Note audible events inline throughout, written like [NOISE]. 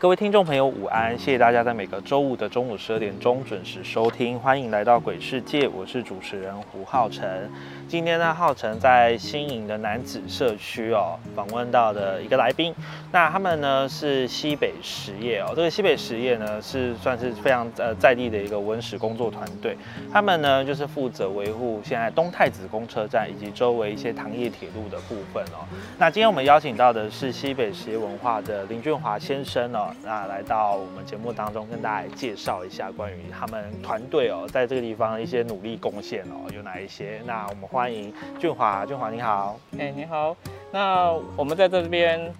各位听众朋友，午安！谢谢大家在每个周五的中午十二点钟准时收听，欢迎来到鬼世界，我是主持人胡浩辰。今天呢，浩辰在新营的男子社区哦，访问到的一个来宾。那他们呢是西北实业哦，这个西北实业呢是算是非常呃在地的一个文史工作团队。他们呢就是负责维护现在东太子公车站以及周围一些糖业铁路的部分哦。那今天我们邀请到的是西北实业文化的林俊华先生哦，那来到我们节目当中跟大家介绍一下关于他们团队哦在这个地方一些努力贡献哦有哪一些？那我们。欢迎俊华，俊华你好，哎你好，那我们在这边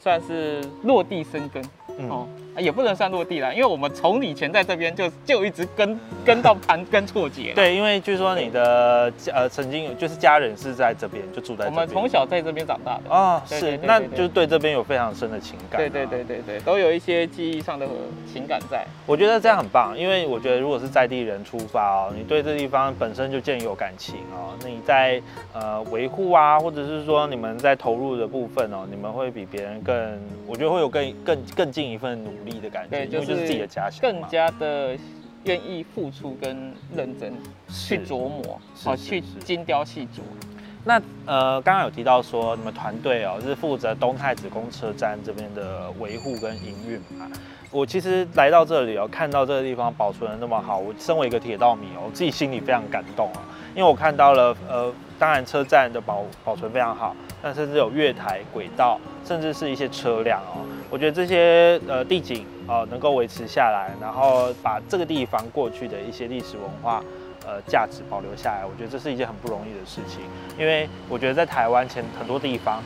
算是落地生根，哦。也不能算落地了，因为我们从以前在这边就就一直跟跟到盘根错节。对，因为据说你的呃曾经就是家人是在这边就住在。我们从小在这边长大的啊，是，那就是对这边有非常深的情感。对对对对对，都有一些记忆上的情感在。我觉得这样很棒，因为我觉得如果是在地人出发哦，你对这地方本身就建有感情哦，那你在呃维护啊，或者是说你们在投入的部分哦，你们会比别人更，我觉得会有更更更进一份努。力的感觉，对，就是自己的家乡，更加的愿意付出跟认真去琢磨，好去精雕细琢。那呃，刚刚有提到说你们团队哦是负责东太子公车站这边的维护跟营运嘛？我其实来到这里哦，看到这个地方保存的那么好，我身为一个铁道迷哦，我自己心里非常感动啊，因为我看到了呃，当然车站的保保存非常好，但甚至有月台、轨道，甚至是一些车辆哦。我觉得这些呃地景呃能够维持下来，然后把这个地方过去的一些历史文化呃价值保留下来，我觉得这是一件很不容易的事情。因为我觉得在台湾前很多地方，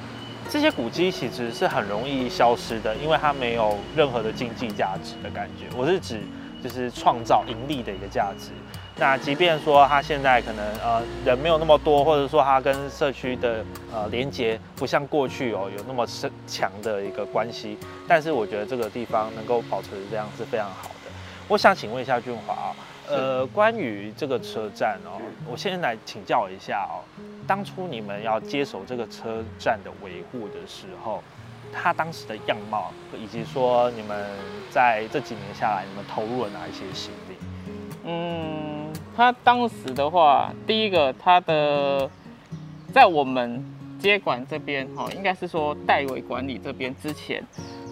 这些古迹其实是很容易消失的，因为它没有任何的经济价值的感觉。我是指就是创造盈利的一个价值。那即便说他现在可能呃人没有那么多，或者说他跟社区的呃连接不像过去哦有那么深强的一个关系，但是我觉得这个地方能够保持这样是非常好的。我想请问一下俊华啊，呃关于这个车站哦，我先来请教一下哦，当初你们要接手这个车站的维护的时候，它当时的样貌，以及说你们在这几年下来，你们投入了哪一些心力？嗯。他当时的话，第一个，它的在我们接管这边，哈，应该是说代为管理这边之前，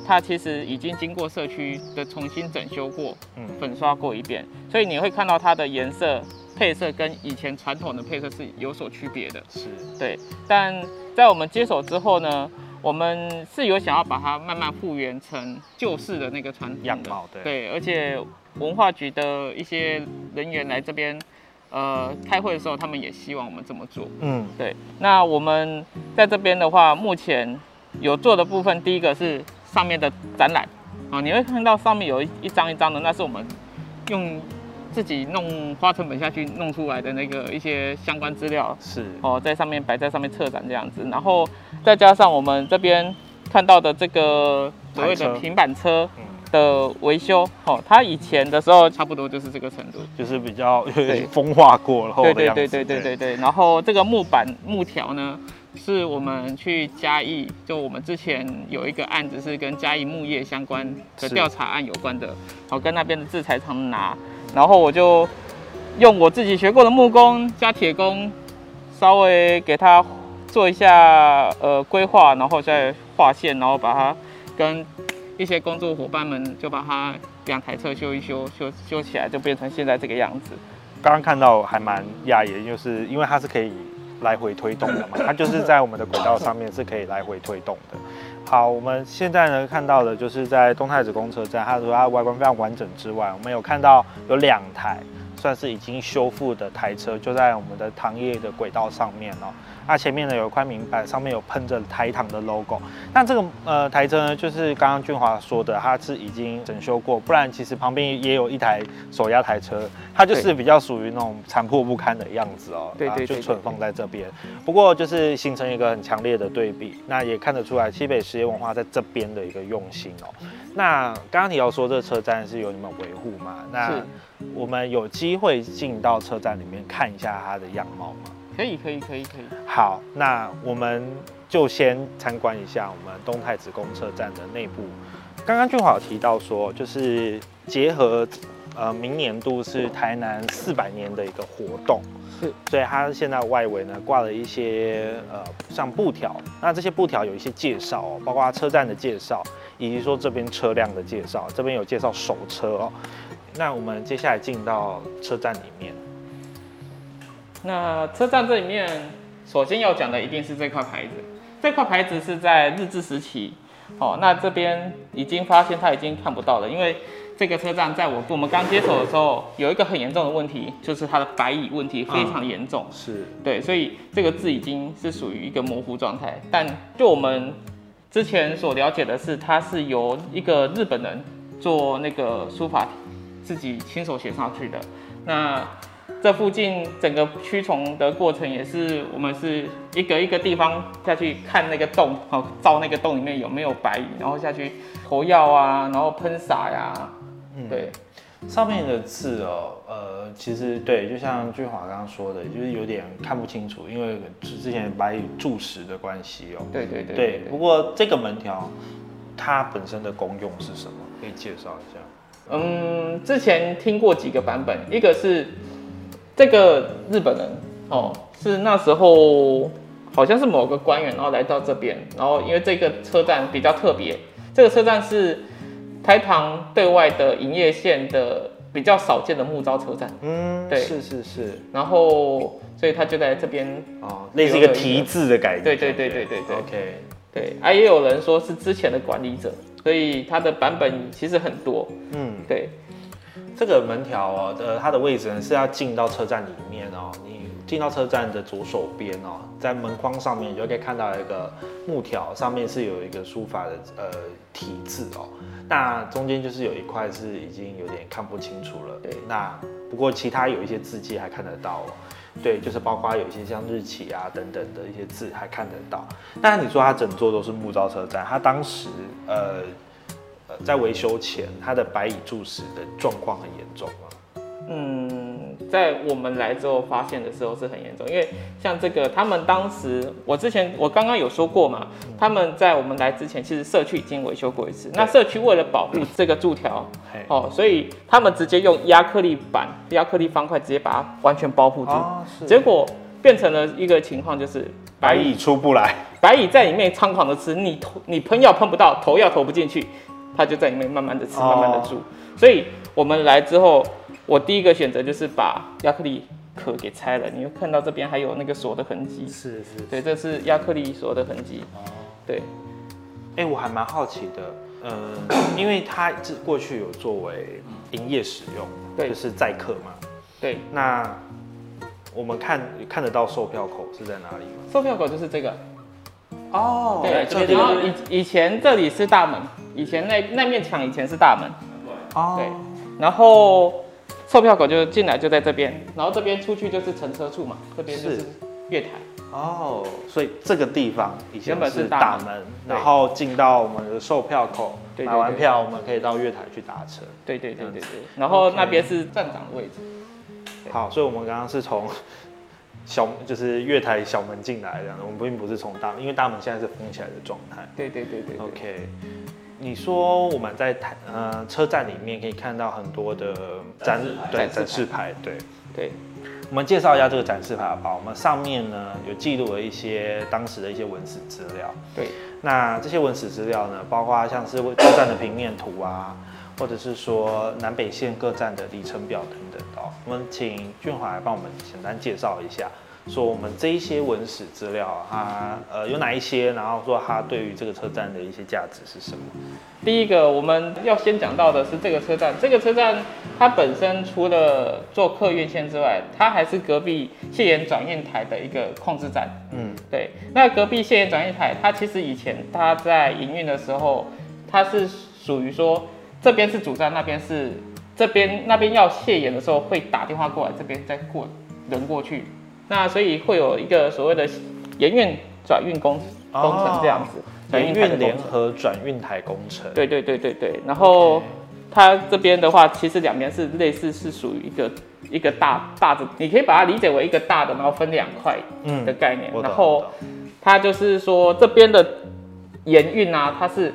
它其实已经经过社区的重新整修过，嗯，粉刷过一遍，所以你会看到它的颜色配色跟以前传统的配色是有所区别的，是对。但在我们接手之后呢，我们是有想要把它慢慢复原成旧式的那个传统样貌，对，对，而且。文化局的一些人员来这边，呃，开会的时候，他们也希望我们这么做。嗯，对。那我们在这边的话，目前有做的部分，第一个是上面的展览啊，你会看到上面有一一张一张的，那是我们用自己弄花成本下去弄出来的那个一些相关资料，是哦，在上面摆在上面策展这样子，然后再加上我们这边看到的这个所谓的平板车。的维修，哦，它以前的时候差不多就是这个程度，就是比较 [LAUGHS] 风化过了。对对对对对对对。然后这个木板木条呢，是我们去嘉义，就我们之前有一个案子是跟嘉义木业相关的调查案有关的，好跟那边的制裁厂拿，然后我就用我自己学过的木工加铁工，稍微给它做一下呃规划，然后再划线，然后把它跟。一些工作伙伴们就把它两台车修一修，修修起来就变成现在这个样子。刚刚看到还蛮讶异，就是因为它是可以来回推动的嘛，[LAUGHS] 它就是在我们的轨道上面是可以来回推动的。好，我们现在呢看到的就是在东太子公车站，它除了它外观非常完整之外，我们有看到有两台算是已经修复的台车，就在我们的糖业的轨道上面哦。那前面呢有一块明板，上面有喷着台糖的 logo。那这个呃台车呢，就是刚刚俊华说的，它是已经整修过，不然其实旁边也有一台手压台车，它就是比较属于那种残破不堪的样子哦。啊对对对就存放在这边。不过就是形成一个很强烈的对比，那也看得出来西北实业文化在这边的一个用心哦。那刚刚你要说这个车站是由你们维护嘛？那我们有机会进到车站里面看一下它的样貌吗？可以可以可以可以。好，那我们就先参观一下我们东太子公车站的内部。刚刚俊华有提到说，就是结合呃明年度是台南四百年的一个活动，是，所以它现在外围呢挂了一些呃像布条，那这些布条有一些介绍哦，包括车站的介绍，以及说这边车辆的介绍，这边有介绍手车哦。那我们接下来进到车站里面，那车站这里面，首先要讲的一定是这块牌子。这块牌子是在日治时期，哦，那这边已经发现它已经看不到了，因为这个车站在我我们刚接手的时候，有一个很严重的问题，就是它的白蚁问题非常严重。是对，所以这个字已经是属于一个模糊状态。但就我们之前所了解的是，它是由一个日本人做那个书法，自己亲手写上去的。那这附近整个驱虫的过程也是，我们是一个一个地方下去看那个洞，好，照那个洞里面有没有白蚁，然后下去投药啊，然后喷洒呀，嗯对，上面的字哦，呃，其实对，就像俊华刚刚说的，就是有点看不清楚，因为之之前白蚁蛀食的关系哦。对对对对，不过这个门条它本身的功用是什么？可以介绍一下。嗯，之前听过几个版本，一个是这个日本人哦，是那时候好像是某个官员，然后来到这边，然后因为这个车站比较特别，这个车站是台糖对外的营业线的比较少见的木造车站，嗯，对。是是是，然后所以他就在这边，哦，类似一个题字的感觉。对对对对对对。OK，对，啊也有人说是之前的管理者，所以它的版本其实很多，嗯，对，这个门条哦，呃，它的位置呢是要进到车站里面哦。你进到车站的左手边哦，在门框上面你就可以看到一个木条，上面是有一个书法的呃题字哦。那中间就是有一块是已经有点看不清楚了。对那不过其他有一些字迹还看得到哦。对，就是包括有一些像日期啊等等的一些字还看得到。但你说它整座都是木造车站，它当时呃呃在维修前，它的白蚁蛀食的状况很严重吗？嗯，在我们来之后发现的时候是很严重，因为像这个，他们当时我之前我刚刚有说过嘛，他们在我们来之前，其实社区已经维修过一次。那社区为了保护这个柱条，哦，所以他们直接用压克力板、压克力方块直接把它完全包覆住，哦结果变成了一个情况，就是白蚁出不来，白蚁在里面猖狂的吃，你投你喷药喷不到，投药投不进去，它就在里面慢慢的吃，哦慢慢的住。所以我们来之后，我第一个选择就是把亚克力壳给拆了。你会看到这边还有那个锁的痕迹，是是，对，这是亚克力锁的痕迹。哦对，哎、我还蛮好奇的，嗯，[COUGHS] 因为它这过去有作为营业使用，对就是载客嘛。对，那我们看看得到售票口是在哪里吗？售票口就是这个。哦对，这边然后以以前这里是大门，以前那那面墙以前是大门，哦。对，然后售票口就进来就在这边，然后这边出去就是乘车处嘛，这边就是。是月台。哦，所以这个地方以前是是大门然后进到我们的售票口，买完票我们可以到月台去打车。对对对对对，然后那边是站长的位置。对。好，所以我们刚刚是从 [LAUGHS] 小就是月台小门进来这样的，我们并不是从大门，因为大门现在是封起来的状态。对对对对对。OK，你说我们在台呃车站里面可以看到很多的展对展展示示牌，对。对我们介绍一下这个展示牌好不好？我们上面呢有记录了一些当时的一些文史资料。对那这些文史资料呢，包括像是车站的平面图啊，或者是说南北线各站的里程表等等的哦。我们请俊华来帮我们简单介绍一下，说我们这一些文史资料，它呃有哪一些，然后说它对于这个车站的一些价值是什么？第一个我们要先讲到的是这个车站，这个车站它本身除了做客运线之外，它还是隔壁谢岩转运台的一个控制站。嗯，对，那隔壁谢岩转运台，它其实以前它在营运的时候，它是属于说这边是主站，那边是这边那边要卸盐的时候会打电话过来，这边再过人过去，那所以会有一个所谓的盐运转运工工程这样子，转联运。联合转运台工程。对对对对对，然后它这边的话，其实两边是类似，是属于一个一个大大的，你可以把它理解为一个大的，然后分两块嗯的概念。嗯然后它就是说这边的盐运啊，它是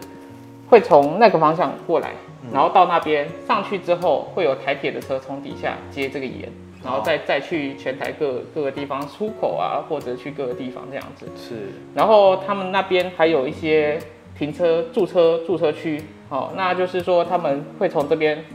会从那个方向过来，嗯然后到那边上去之后，会有台铁的车从底下接这个盐。然后再再去全台各各个地方出口啊，或者去各个地方这样子。是然后他们那边还有一些停车驻车驻车区，哦，那就是说他们会从这边，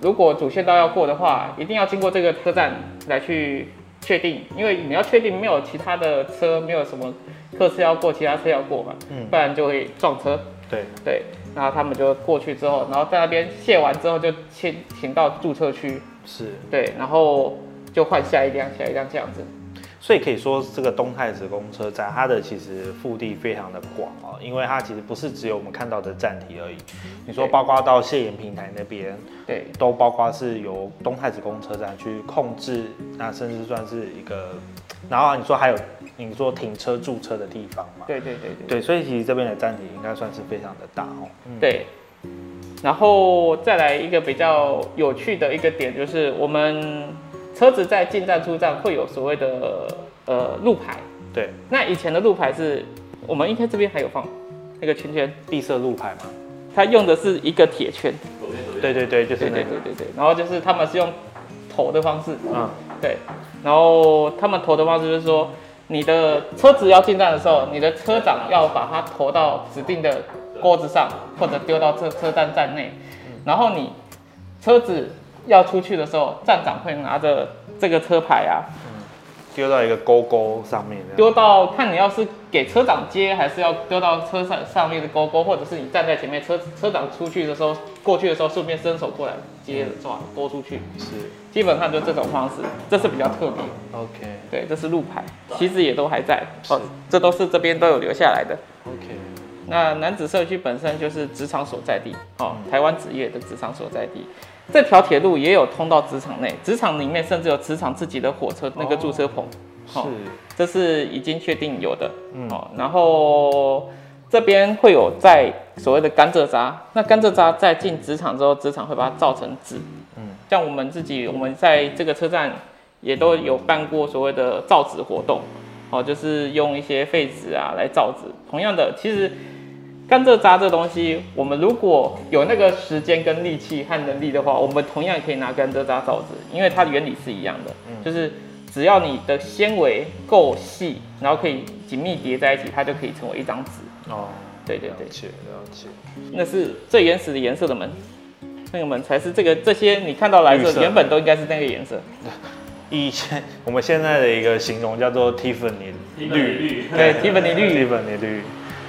如果主线道要过的话，一定要经过这个车站来去确定，因为你要确定没有其他的车，没有什么客车要过，其他车要过嘛，嗯不然就会撞车。对，对，然后他们就过去之后，然后在那边卸完之后就请请到注册区，是。对，然后就换下一辆下一辆这样子。所以可以说，这个东太子公车站，它的其实腹地非常的广哦，因为它其实不是只有我们看到的站体而已。你说包括到谢岩平台那边，对，都包括是由东太子公车站去控制，那甚至算是一个，然后你说还有你说停车驻车的地方嘛？对对对对。对，所以其实这边的站体应该算是非常的大哦。嗯，对，然后再来一个比较有趣的一个点，就是我们车子在进站出站会有所谓的呃路牌。对，那以前的路牌是我们应该这边还有放那个圈圈，闭塞路牌嘛。它用的是一个铁圈。对对对，就是对那个。对对对对，然后就是他们是用投的方式，嗯，对，然后他们投的方式就是说，你的车子要进站的时候，你的车长要把它投到指定的锅子上，或者丢到车车站站内，然后你车子要出去的时候，站长会拿着这个车牌啊，丢到一个勾勾上面。丢到看你要是给车长接，还是要丢到车上上面的勾勾，或者是你站在前面，车车长出去的时候，过去的时候顺便伸手过来接着抓勾出去，是基本上就这种方式，这是比较特别。，OK 对，这是路牌，其实也都还在，哦，这都是这边都有留下来的。OK。那南子社区本身就是职场所在地，哦，嗯台湾职业的职场所在地。这条铁路也有通到职场内，职场里面甚至有职场自己的火车那个驻车棚，是哦，这是已经确定有的。嗯哦，然后这边会有在所谓的甘蔗渣，那甘蔗渣在进职场之后，职场会把它造成纸。嗯像我们自己，我们在这个车站也都有办过所谓的造纸活动，哦，就是用一些废纸啊来造纸。同样的，其实甘蔗渣这东西，我们如果有那个时间跟力气和能力的话，我们同样可以拿甘蔗渣造纸，因为它的原理是一样的，就是只要你的纤维够细，然后可以紧密叠在一起，它就可以成为一张纸。哦，对对对了，解了解。那是最原始的颜色的门，那个门才是这个这些你看到来绿色。原本都应该是那个颜色。以前我们现在的一个形容叫做 Tiffany 绿，对，Tiffany 绿，Tiffany 绿，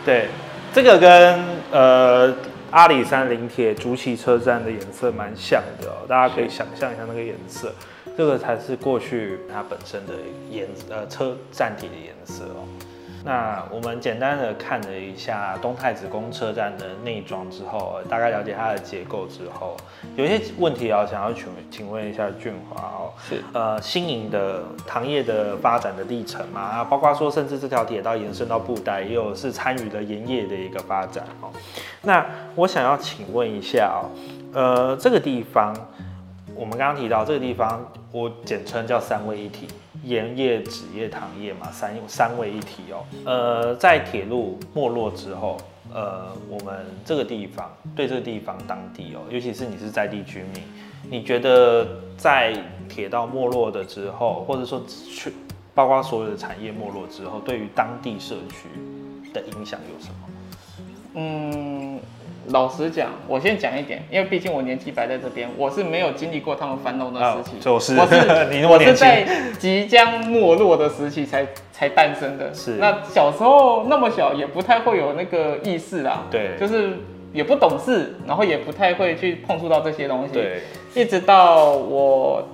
对，这个跟呃阿里山林铁竹崎车站的颜色蛮像的哦，大家可以想象一下那个颜色，这个才是过去它本身的颜呃车站体的颜色哦。那我们简单的看了一下东太子宫车站的内装之后，大概了解它的结构之后，有一些问题啊，想要请请问一下俊华哦，是呃新营的糖业的发展的历程嘛，啊，包括说甚至这条铁道延伸到布袋，也有是参与了盐业的一个发展哦。那我想要请问一下哦，呃，这个地方我们刚刚提到这个地方，我简称叫三位一体。盐业、纸业、糖业嘛，三三位一体哦。呃，在铁路没落之后，呃，我们这个地方对这个地方当地哦，尤其是你是在地居民，你觉得在铁道没落的之后，或者说去包括所有的产业没落之后，对于当地社区的影响有什么？嗯，老实讲，我先讲一点，因为毕竟我年纪摆在这边，我是没有经历过他们繁荣的时期，就是我是 [LAUGHS] 你那么年轻，我是在即将没落的时期才才诞生的。是。那小时候那么小，也不太会有那个意识啦，对。就是也不懂事，然后也不太会去碰触到这些东西。，对，一直到我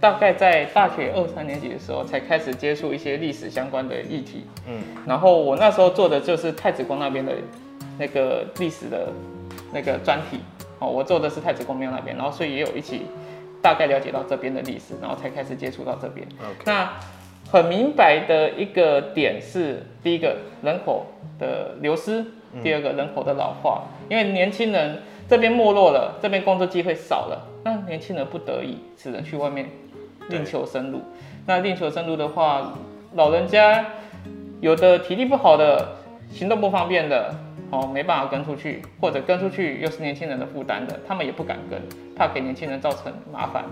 大概在大学二三年级的时候，才开始接触一些历史相关的议题。嗯，然后我那时候做的就是太子宫那边的那个历史的那个专题。哦，我做的是太子宫庙那边，然后所以也有一起大概了解到这边的历史，然后才开始接触到这边。那很明白的一个点是，第一个人口的流失，第二个人口的老化，因为年轻人这边没落了，这边工作机会少了，那年轻人不得已只能去外面另求生路。那另求生路的话，老人家有的体力不好的，行动不方便的，哦，没办法跟出去，或者跟出去又是年轻人的负担的，他们也不敢跟，怕给年轻人造成麻烦，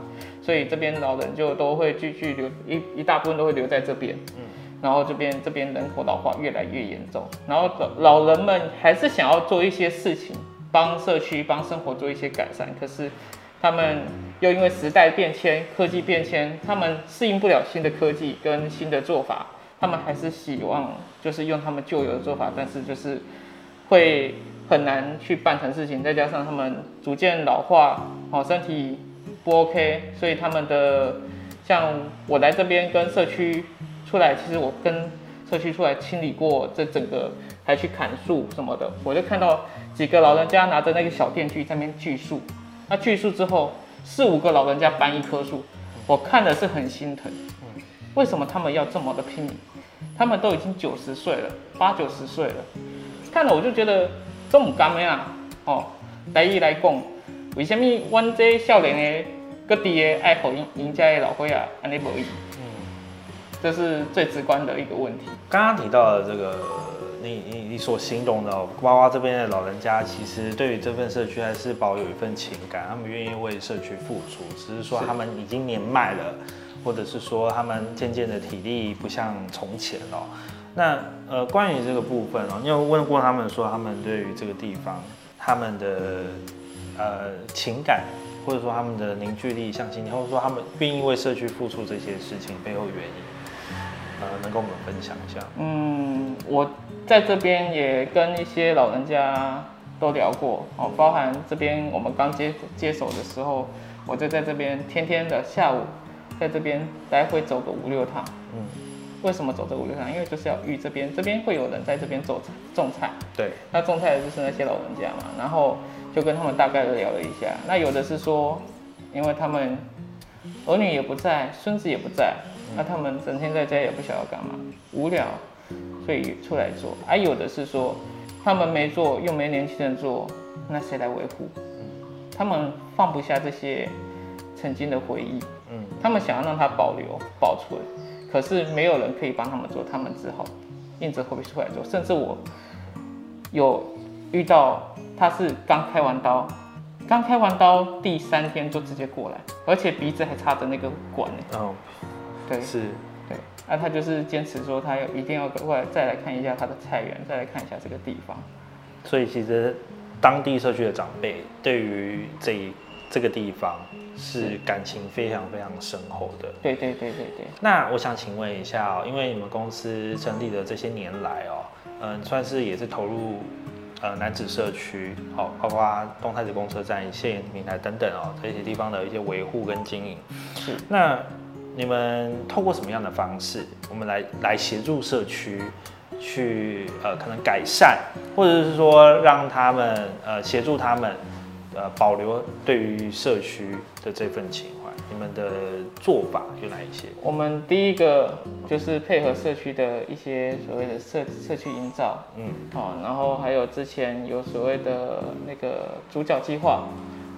所以这边老人就都会继续留一一大部分都会留在这边，嗯。然后这边这边人口老化越来越严重，然后老老人们还是想要做一些事情，帮社区帮生活做一些改善，可是他们又因为时代变迁、科技变迁，他们适应不了新的科技跟新的做法，他们还是希望就是用他们旧有的做法，但是就是会很难去办成事情，再加上他们逐渐老化，哦，身体不 OK，所以他们的像我来这边跟社区出来，其实我跟社区出来清理过这整个，还去砍树什么的，我就看到几个老人家拿着那个小电锯在那边锯树，那锯树之后四五个老人家搬一棵树，我看的是很心疼，为什么他们要这么的拼命？他们都已经九十岁了，八九十岁了，看了我就觉得这么干咩啊！哦，来一来讲，为什么阮这少年的各地的爱互赢赢家的老伙啊安尼无伊？这是最直观的一个问题。刚刚提到的这个，你你你所形容的、哦，娃这边的老人家，其实对于这份社区还是保有一份情感，他们愿意为社区付出，只是说他们已经年迈了，或者是说他们渐渐的体力不像从前哦。那呃，关于这个部分哦，你有问过他们说他们对于这个地方他们的呃情感，或者说他们的凝聚力、向心力，或者说他们愿意为社区付出这些事情背后原因，呃，能跟我们分享一下？嗯，我在这边也跟一些老人家都聊过哦，包含这边我们刚接接手的时候，我就在这边天天的下午在这边来回走个五六趟。嗯，为什么走这五六趟？因为就是要遇这边，这边会有人在这边种种菜，对，那种菜的就是那些老人家嘛，然后就跟他们大概的聊了一下。那有的是说，因为他们儿女也不在，孙子也不在，那他们整天在家也不晓得干嘛，无聊，所以出来做。还、有的是说，他们没做，又没年轻人做，那谁来维护？他们放不下这些曾经的回忆，嗯，他们想要让它保留、保存，可是没有人可以帮他们做，他们只好硬着头皮出来做。甚至我有遇到，他是刚开完刀，刚开完刀第三天就直接过来，而且鼻子还插着那个管呢。哦，对是，对，那、他就是坚持说他要一定要过来再来看一下他的菜园，再来看一下这个地方。所以其实当地社区的长辈对于这一这个地方是感情非常非常深厚的。对对对对对。那我想请问一下哦，因为你们公司成立的这些年来哦，嗯，算是也是投入呃男子社区，好、包括东太子公车站、现眼平台等等哦这些地方的一些维护跟经营。是那你们透过什么样的方式，我们来来协助社区去呃可能改善，或者是说让他们呃协助他们呃保留对于社区的这份情怀？你们的做法有哪一些？我们第一个就是配合社区的一些所谓的社社区营造，嗯，哦，然后还有之前有所谓的那个主角计划，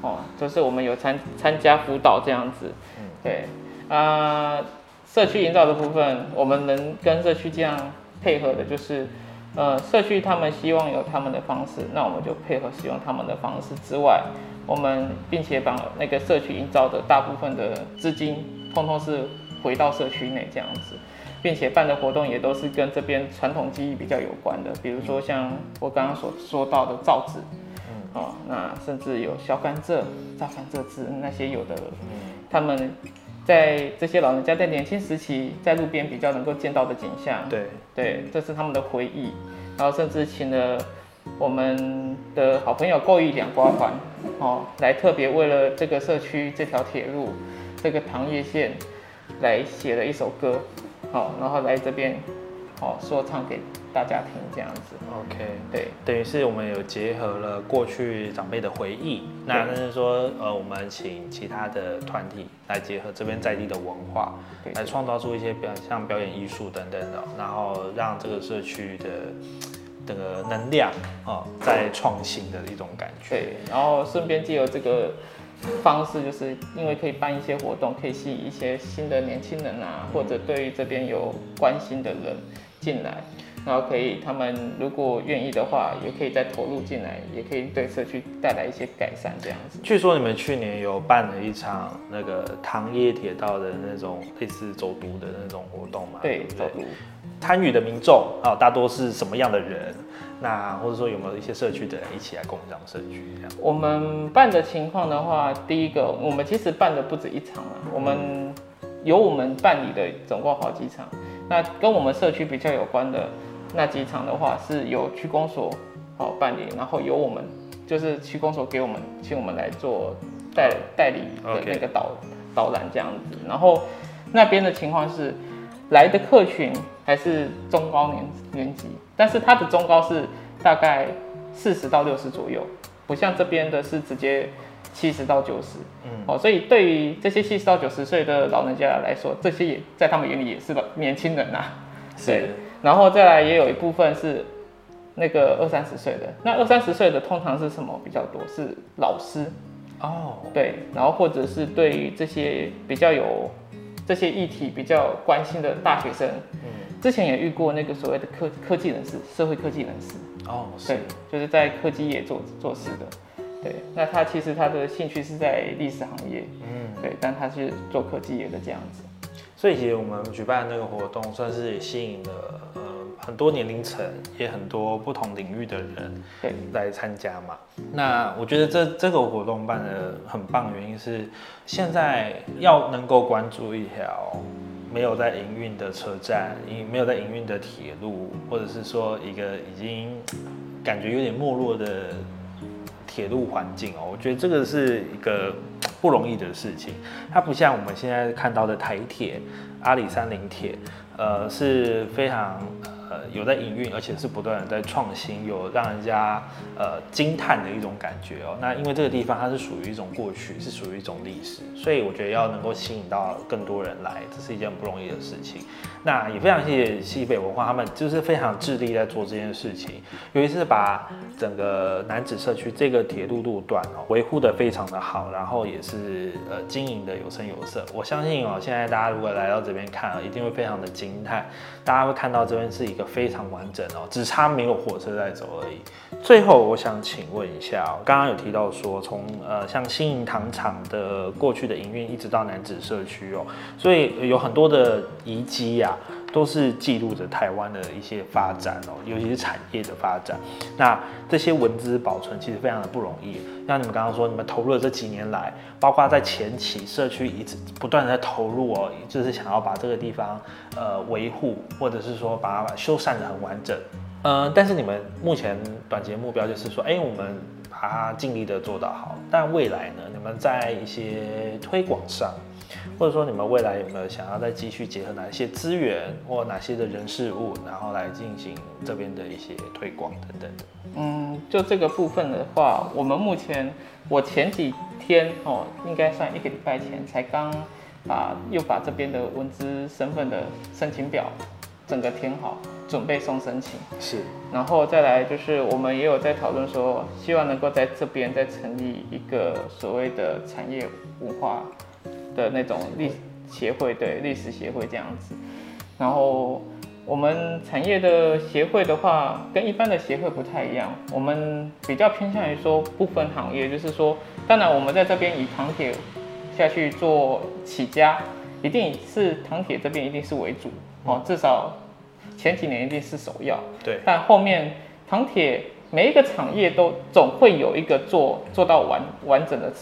哦，就是我们有参参加辅导这样子，嗯对，啊、社区营造的部分，我们能跟社区这样配合的，就是，呃，社区他们希望有他们的方式，那我们就配合使用他们的方式之外，我们并且把那个社区营造的大部分的资金，通通是回到社区内这样子。并且办的活动也都是跟这边传统技艺比较有关的，比如说像我刚刚所说到的造纸，哦，那甚至有削甘蔗、榨甘蔗汁那些有的，他们在这些老人家在年轻时期在路边比较能够见到的景象，对，对，这是他们的回忆。然后甚至请了我们的好朋友够一两瓜环，哦，来特别为了这个社区这条铁路，这个糖业线，来写了一首歌，好、然后来这边，哦，说唱给大家听这样子。OK，对，等于是我们有结合了过去长辈的回忆，那但是说，呃，我们请其他的团体来结合这边在地的文化，对。来创造出一些表像表演艺术等等的，然后让这个社区的这个能量哦，在创新的一种感觉。对，然后顺便借由这个方式，就是因为可以办一些活动，可以吸引一些新的年轻人啊，或者对于这边有关心的人进来，然后可以他们如果愿意的话，也可以再投入进来，也可以对社区带来一些改善这样子。据说你们去年有办了一场那个糖业铁道的那种类似走读的那种活动嘛？对，不走读。参与的民众啊，大多是什么样的人？那或者说有没有一些社区的人一起来共享社区这样？我们办的情况的话，第一个，我们其实办的不止一场啊，我们有我们办理的总共好几场。那跟我们社区比较有关的那几场的话，是由区公所好办理，然后由我们就是区公所给我们，请我们来做代代理的那个导导览这样子。然后那边的情况是来的客群还是中高年年级，但是他的中高是大概四十到六十左右，不像这边的是直接七十到九十。嗯，哦，所以对于这些七十到九十岁的老人家来说，这些也在他们眼里也是老年轻人呐、对是，然后再来也有一部分是那个二三十岁的，那二三十岁的通常是什么比较多？是老师，哦，对，然后或者是对于这些比较有这些议题比较关心的大学生，嗯，之前也遇过那个所谓的科科技人士、社会科技人士，哦，是。对，，就是在科技业做做事的，对，那他其实他的兴趣是在历史行业，嗯，对，但他是做科技业的这样子。所以其实我们举办那个活动，算是也吸引了呃很多年龄层，也很多不同领域的人对，来参加嘛。那我觉得这这个活动办的很棒，原因是现在要能够关注一条没有在营运的车站，营没有在营运的铁路，或者是说一个已经感觉有点没落的铁路环境哦，我觉得这个是一个不容易的事情。它不像我们现在看到的台铁、阿里山林铁，呃，是非常呃有在营运，而且是不断的在创新，有让人家呃惊叹的一种感觉哦。那因为这个地方它是属于一种过去，是属于一种历史，所以我觉得要能够吸引到更多人来，这是一件不容易的事情。那也非常谢谢西北文化，他们就是非常致力在做这件事情，尤其是把整个南子社区这个铁路路段哦维护的非常的好，然后也是呃经营的有声有色。我相信哦，现在大家如果来到这边看啊，一定会非常的惊叹，大家会看到这边是一个非常完整哦，只差没有火车在走而已。最后，我想请问一下、刚刚有提到说，从呃像新营糖厂的过去的营运，一直到南子社区哦，所以有很多的遗迹呀、都是记录着台湾的一些发展哦，尤其是产业的发展。那这些文字保存其实非常的不容易。像你们刚刚说，你们投入了这几年来，包括在前期社区一直不断的在投入哦，就是想要把这个地方呃维护，或者是说把它修缮的很完整。呃，但是你们目前短期的目标就是说，哎、我们把它尽力的做到好。但未来呢，你们在一些推广上，或者说你们未来有没有想要再继续结合哪一些资源或哪些的人事物，然后来进行这边的一些推广等等的？嗯，就这个部分的话，我们目前我前几天哦，应该算一个礼拜前才刚把又把这边的文资身份的申请表整个填好，准备送申请。是，然后再来就是我们也有在讨论说，希望能够在这边再成立一个所谓的产业文化的那种历协会，对历史协会这样子。然后我们产业的协会的话，跟一般的协会不太一样，我们比较偏向于说不分行业，就是说，当然我们在这边以糖铁下去做起家，一定是糖铁这边一定是为主哦，至少前几年一定是首要。对，但后面糖铁每一个产业都总会有一个做做到完完整的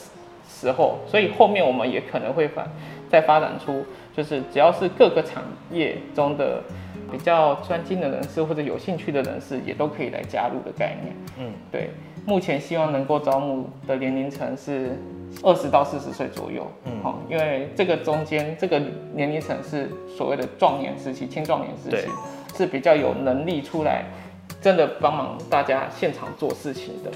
时时候，所以后面我们也可能会发再发展出，就是只要是各个产业中的比较专精的人士或者有兴趣的人士，也都可以来加入的概念。嗯，对，目前希望能够招募的年龄层是二十到四十岁左右。嗯好、因为这个中间这个年龄层是所谓的壮年时期、青壮年时期，是比较有能力出来，真的帮忙大家现场做事情的。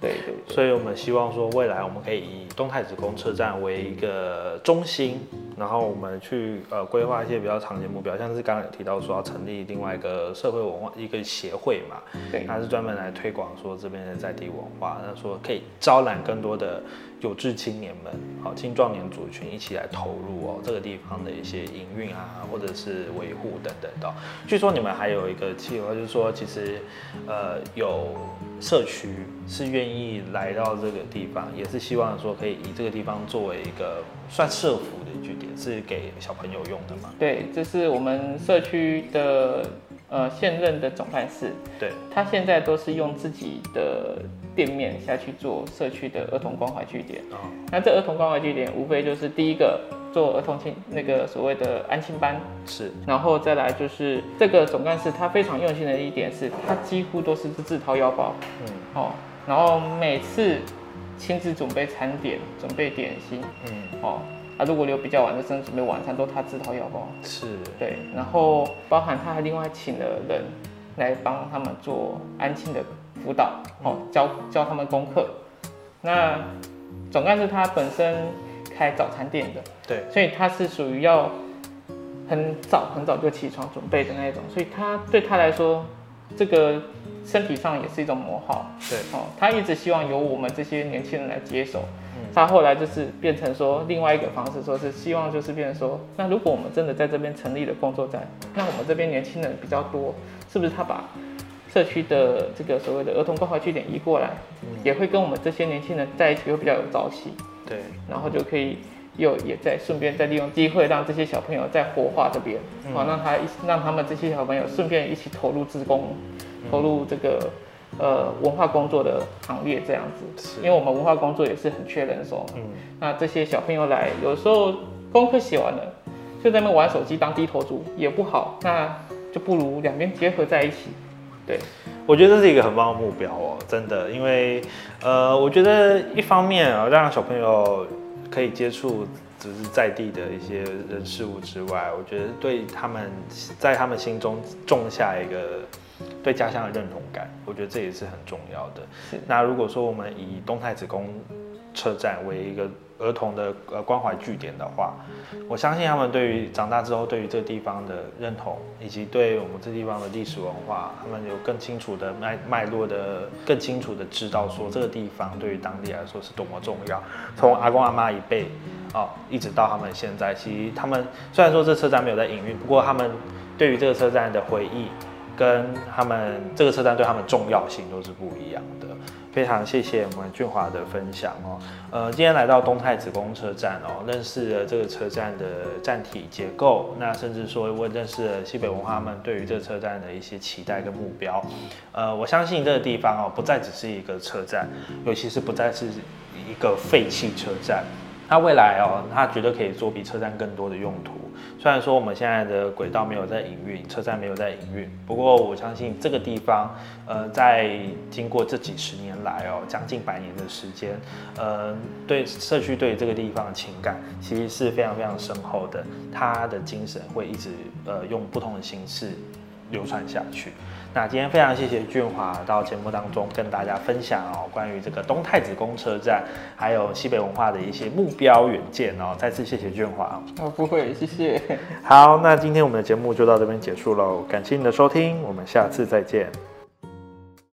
嗯。对对对。所以我们希望说，未来我们可以以东太子宫车站为一个中心，然后我们去呃规划一些比较长期目标，像是刚刚有提到说要成立另外一个社会文化一个协会嘛，对它是专门来推广说这边的在地文化，那说可以招揽更多的有志青年们，好青壮年族群一起来投入哦这个地方的一些营运啊，或者是维护等等的哦。据说你们还有一个计划，就是说其实呃有社区是愿意来到这个地方，也是希望说可以以这个地方作为一个算社服的据点，是给小朋友用的嘛？对，这是我们社区的呃现任的总干事，对，他现在都是用自己的店面下去做社区的儿童关怀据点。哦，那这儿童关怀据点无非就是第一个做儿童亲那个所谓的安亲班，是，然后再来就是这个总干事他非常用心的一点是，他几乎都是自掏腰包。嗯。哦，然后每次亲自准备餐点、准备点心。嗯，哦，啊如果留比较晚的，甚至准备晚餐都他自掏腰包。是，对，然后包含他还另外请了人来帮他们做安亲的辅导，哦，教教他们功课。那总干事他本身开早餐店的，对，所以他是属于要很早很早就起床准备的那一种，所以他对他来说，这个身体上也是一种磨耗。对，哦，他一直希望由我们这些年轻人来接手。嗯。他后来就是变成说另外一个方式，说是希望就是变成说，那如果我们真的在这边成立了工作站，那我们这边年轻人比较多，是不是他把社区的这个所谓的儿童关怀据点移过来，也会跟我们这些年轻人在一起会比较有朝气，对，然后就可以又也在顺便再利用机会让这些小朋友再活化这边，好、让他一让他们这些小朋友顺便一起投入自工，投入这个呃文化工作的行列这样子，因为我们文化工作也是很缺人手嘛。嗯，那这些小朋友来，有时候功课写完了，就在那边玩手机当低头族也不好，那就不如两边结合在一起。对，我觉得这是一个很棒的目标哦，真的，因为呃，我觉得一方面啊、让小朋友可以接触只是在地的一些人事物之外，我觉得对他们在他们心中种下一个对家乡的认同感，我觉得这也是很重要的。那如果说我们以东太子宫车站为一个儿童的呃关怀据点的话，我相信他们对于长大之后对于这个地方的认同，以及对我们这地方的历史文化，他们有更清楚的脉脉络的，更清楚的知道说这个地方对于当地来说是多么重要。从阿公阿妈一辈哦，一直到他们现在，其实他们虽然说这车站没有在营运，不过他们对于这个车站的回忆，跟他们这个车站对他们重要性都是不一样的。非常谢谢我们俊华的分享哦。呃，今天来到东太子公车站哦，认识了这个车站的站体结构，那甚至说我认识了西北文化们对于这个车站的一些期待跟目标。呃，我相信这个地方哦，不再只是一个车站，尤其是不再是一个废弃车站。它未来哦，它绝对可以做比车站更多的用途。虽然说我们现在的轨道没有在营运，车站没有在营运，不过我相信这个地方，呃，在经过这几十年来哦，将近百年的时间，呃，对社区对这个地方的情感其实是非常非常深厚的。它的精神会一直呃用不同的形式流传下去。那今天非常谢谢俊华到节目当中跟大家分享哦，关于这个东太子公车站还有西北文化的一些目标远见哦。再次谢谢俊华。哦，不会，谢谢。好，那今天我们的节目就到这边结束喽，感谢你的收听，我们下次再见。